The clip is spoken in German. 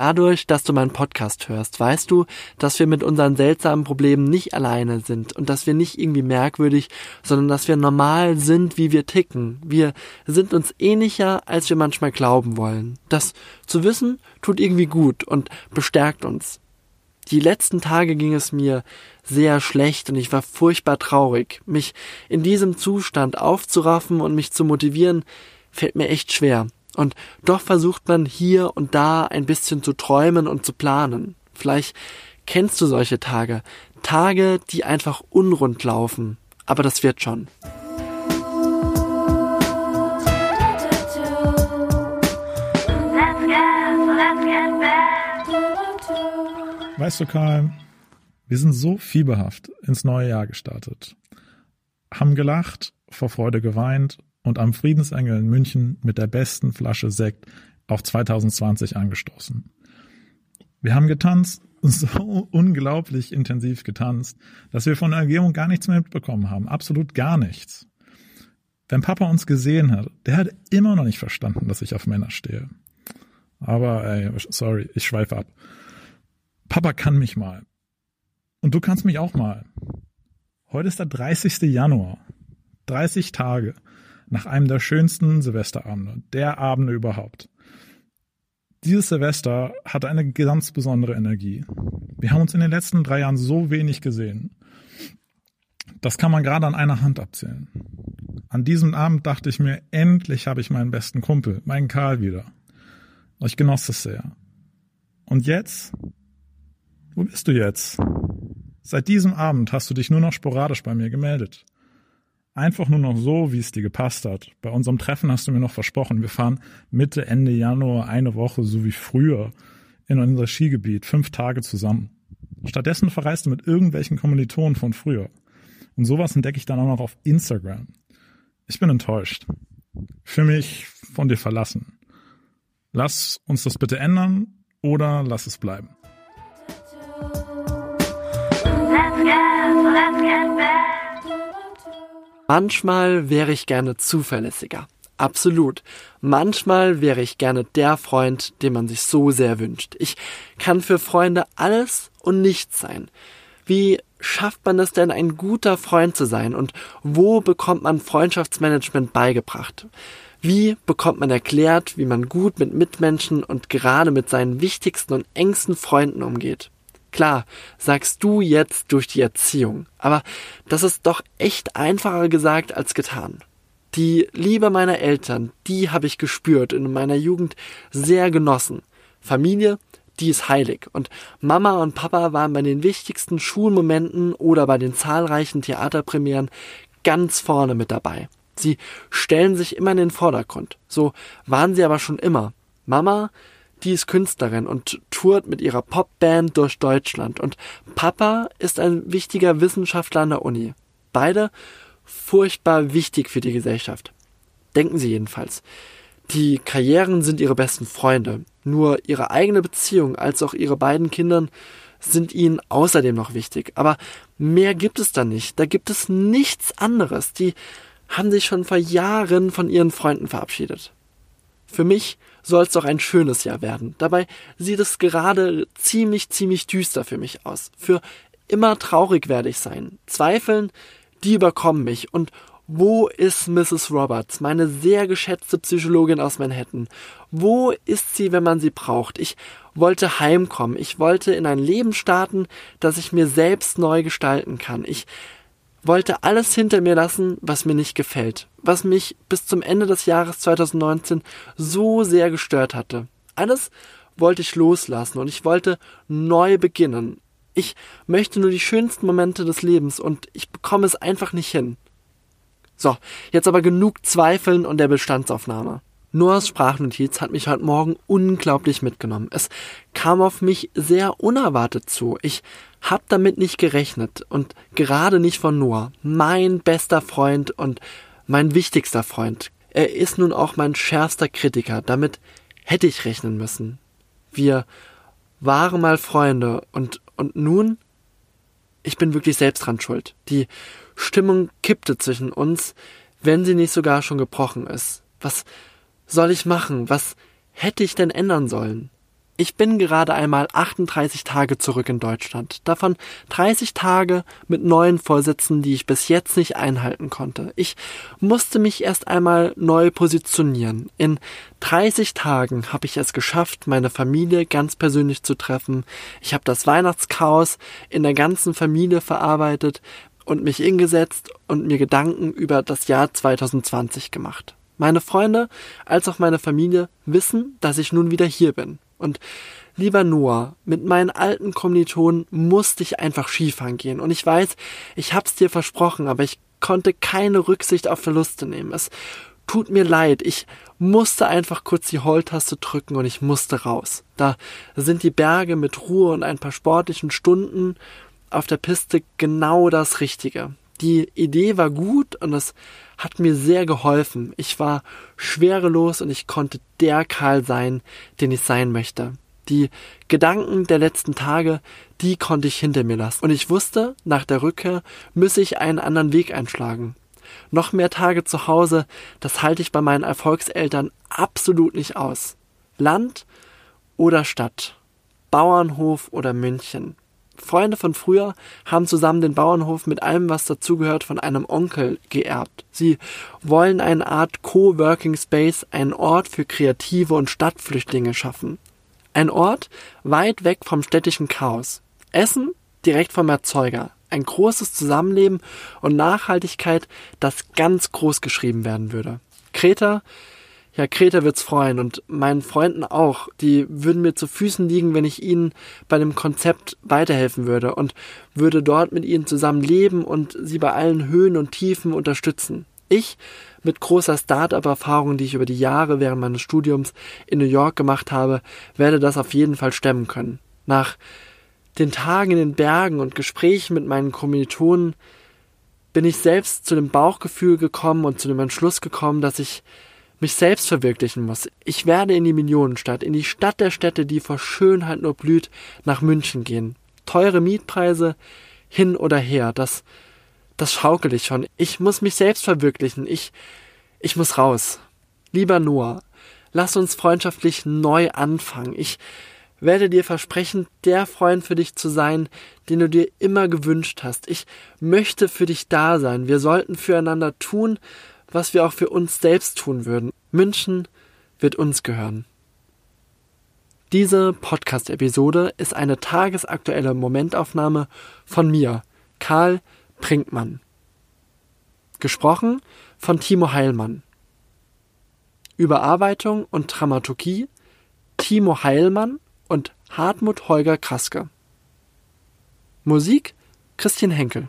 Dadurch, dass du meinen Podcast hörst, weißt du, dass wir mit unseren seltsamen Problemen nicht alleine sind und dass wir nicht irgendwie merkwürdig, sondern dass wir normal sind, wie wir ticken. Wir sind uns ähnlicher, als wir manchmal glauben wollen. Das zu wissen tut irgendwie gut und bestärkt uns. Die letzten Tage ging es mir sehr schlecht und ich war furchtbar traurig. Mich in diesem Zustand aufzuraffen und mich zu motivieren, fällt mir echt schwer. Und doch versucht man hier und da ein bisschen zu träumen und zu planen. Vielleicht kennst du solche Tage. Tage, die einfach unrund laufen. Aber das wird schon. Weißt du, Karl, wir sind so fieberhaft ins neue Jahr gestartet. Haben gelacht, vor Freude geweint und am Friedensengel in München mit der besten Flasche Sekt auf 2020 angestoßen. Wir haben getanzt, so unglaublich intensiv getanzt, dass wir von der Umgebung gar nichts mehr mitbekommen haben. Absolut gar nichts. Wenn Papa uns gesehen hat, der hat immer noch nicht verstanden, dass ich auf Männer stehe. Aber, ey, sorry, ich schweife ab. Papa kann mich mal. Und du kannst mich auch mal. Heute ist der 30. Januar. 30 Tage nach einem der schönsten Silvesterabende, der Abende überhaupt. Dieses Silvester hatte eine ganz besondere Energie. Wir haben uns in den letzten drei Jahren so wenig gesehen. Das kann man gerade an einer Hand abzählen. An diesem Abend dachte ich mir, endlich habe ich meinen besten Kumpel, meinen Karl wieder. Und ich genoss es sehr. Und jetzt? Wo bist du jetzt? Seit diesem Abend hast du dich nur noch sporadisch bei mir gemeldet. Einfach nur noch so, wie es dir gepasst hat. Bei unserem Treffen hast du mir noch versprochen, wir fahren Mitte, Ende Januar eine Woche, so wie früher, in unser Skigebiet, fünf Tage zusammen. Stattdessen verreist du mit irgendwelchen Kommilitonen von früher. Und sowas entdecke ich dann auch noch auf Instagram. Ich bin enttäuscht. Für mich von dir verlassen. Lass uns das bitte ändern oder lass es bleiben. Let's get, let's get back. Manchmal wäre ich gerne zuverlässiger. Absolut. Manchmal wäre ich gerne der Freund, den man sich so sehr wünscht. Ich kann für Freunde alles und nichts sein. Wie schafft man es denn, ein guter Freund zu sein? Und wo bekommt man Freundschaftsmanagement beigebracht? Wie bekommt man erklärt, wie man gut mit Mitmenschen und gerade mit seinen wichtigsten und engsten Freunden umgeht? Klar, sagst du jetzt durch die Erziehung, aber das ist doch echt einfacher gesagt als getan. Die Liebe meiner Eltern, die habe ich gespürt in meiner Jugend sehr genossen. Familie, die ist heilig und Mama und Papa waren bei den wichtigsten Schulmomenten oder bei den zahlreichen Theaterpremieren ganz vorne mit dabei. Sie stellen sich immer in den Vordergrund. So waren sie aber schon immer. Mama die ist Künstlerin und tourt mit ihrer Popband durch Deutschland. Und Papa ist ein wichtiger Wissenschaftler an der Uni. Beide furchtbar wichtig für die Gesellschaft. Denken sie jedenfalls. Die Karrieren sind ihre besten Freunde. Nur ihre eigene Beziehung als auch ihre beiden Kindern sind ihnen außerdem noch wichtig. Aber mehr gibt es da nicht. Da gibt es nichts anderes. Die haben sich schon vor Jahren von ihren Freunden verabschiedet. Für mich soll es doch ein schönes Jahr werden. Dabei sieht es gerade ziemlich, ziemlich düster für mich aus. Für immer traurig werde ich sein. Zweifeln, die überkommen mich. Und wo ist Mrs. Roberts, meine sehr geschätzte Psychologin aus Manhattan? Wo ist sie, wenn man sie braucht? Ich wollte heimkommen. Ich wollte in ein Leben starten, das ich mir selbst neu gestalten kann. Ich wollte alles hinter mir lassen, was mir nicht gefällt, was mich bis zum Ende des Jahres 2019 so sehr gestört hatte. Alles wollte ich loslassen und ich wollte neu beginnen. Ich möchte nur die schönsten Momente des Lebens und ich bekomme es einfach nicht hin. So, jetzt aber genug Zweifeln und der Bestandsaufnahme. Noahs Sprachnotiz hat mich heute Morgen unglaublich mitgenommen. Es kam auf mich sehr unerwartet zu. Ich hab damit nicht gerechnet und gerade nicht von Noah, mein bester Freund und mein wichtigster Freund. Er ist nun auch mein schärfster Kritiker. Damit hätte ich rechnen müssen. Wir waren mal Freunde und und nun ich bin wirklich selbst dran schuld. Die Stimmung kippte zwischen uns, wenn sie nicht sogar schon gebrochen ist. Was soll ich machen? Was hätte ich denn ändern sollen? Ich bin gerade einmal 38 Tage zurück in Deutschland, davon 30 Tage mit neuen Vorsätzen, die ich bis jetzt nicht einhalten konnte. Ich musste mich erst einmal neu positionieren. In 30 Tagen habe ich es geschafft, meine Familie ganz persönlich zu treffen. Ich habe das Weihnachtschaos in der ganzen Familie verarbeitet und mich hingesetzt und mir Gedanken über das Jahr 2020 gemacht. Meine Freunde als auch meine Familie wissen, dass ich nun wieder hier bin. Und lieber Noah, mit meinen alten Kommilitonen musste ich einfach Skifahren gehen. Und ich weiß, ich hab's dir versprochen, aber ich konnte keine Rücksicht auf Verluste nehmen. Es tut mir leid. Ich musste einfach kurz die Heultaste drücken und ich musste raus. Da sind die Berge mit Ruhe und ein paar sportlichen Stunden auf der Piste genau das Richtige. Die Idee war gut und es hat mir sehr geholfen. Ich war schwerelos und ich konnte der Karl sein, den ich sein möchte. Die Gedanken der letzten Tage, die konnte ich hinter mir lassen. Und ich wusste, nach der Rückkehr müsse ich einen anderen Weg einschlagen. Noch mehr Tage zu Hause, das halte ich bei meinen Erfolgseltern absolut nicht aus. Land oder Stadt, Bauernhof oder München. Freunde von früher haben zusammen den Bauernhof mit allem, was dazugehört, von einem Onkel geerbt. Sie wollen eine Art Coworking Space, einen Ort für Kreative und Stadtflüchtlinge schaffen. Ein Ort weit weg vom städtischen Chaos. Essen direkt vom Erzeuger. Ein großes Zusammenleben und Nachhaltigkeit, das ganz groß geschrieben werden würde. Kreta ja, Kreta wird's freuen und meinen Freunden auch. Die würden mir zu Füßen liegen, wenn ich ihnen bei dem Konzept weiterhelfen würde und würde dort mit ihnen zusammen leben und sie bei allen Höhen und Tiefen unterstützen. Ich, mit großer Start-up-Erfahrung, die ich über die Jahre während meines Studiums in New York gemacht habe, werde das auf jeden Fall stemmen können. Nach den Tagen in den Bergen und Gesprächen mit meinen Kommilitonen bin ich selbst zu dem Bauchgefühl gekommen und zu dem Entschluss gekommen, dass ich mich selbst verwirklichen muss. Ich werde in die Millionenstadt, in die Stadt der Städte, die vor Schönheit nur blüht, nach München gehen. Teure Mietpreise hin oder her, das, das schaukel ich schon. Ich muss mich selbst verwirklichen. Ich, ich muss raus. Lieber Noah, lass uns freundschaftlich neu anfangen. Ich werde dir versprechen, der Freund für dich zu sein, den du dir immer gewünscht hast. Ich möchte für dich da sein. Wir sollten füreinander tun, was wir auch für uns selbst tun würden. München wird uns gehören. Diese Podcast-Episode ist eine tagesaktuelle Momentaufnahme von mir, Karl Brinkmann. Gesprochen von Timo Heilmann. Überarbeitung und Dramaturgie Timo Heilmann und Hartmut Holger Kraske. Musik Christian Henkel.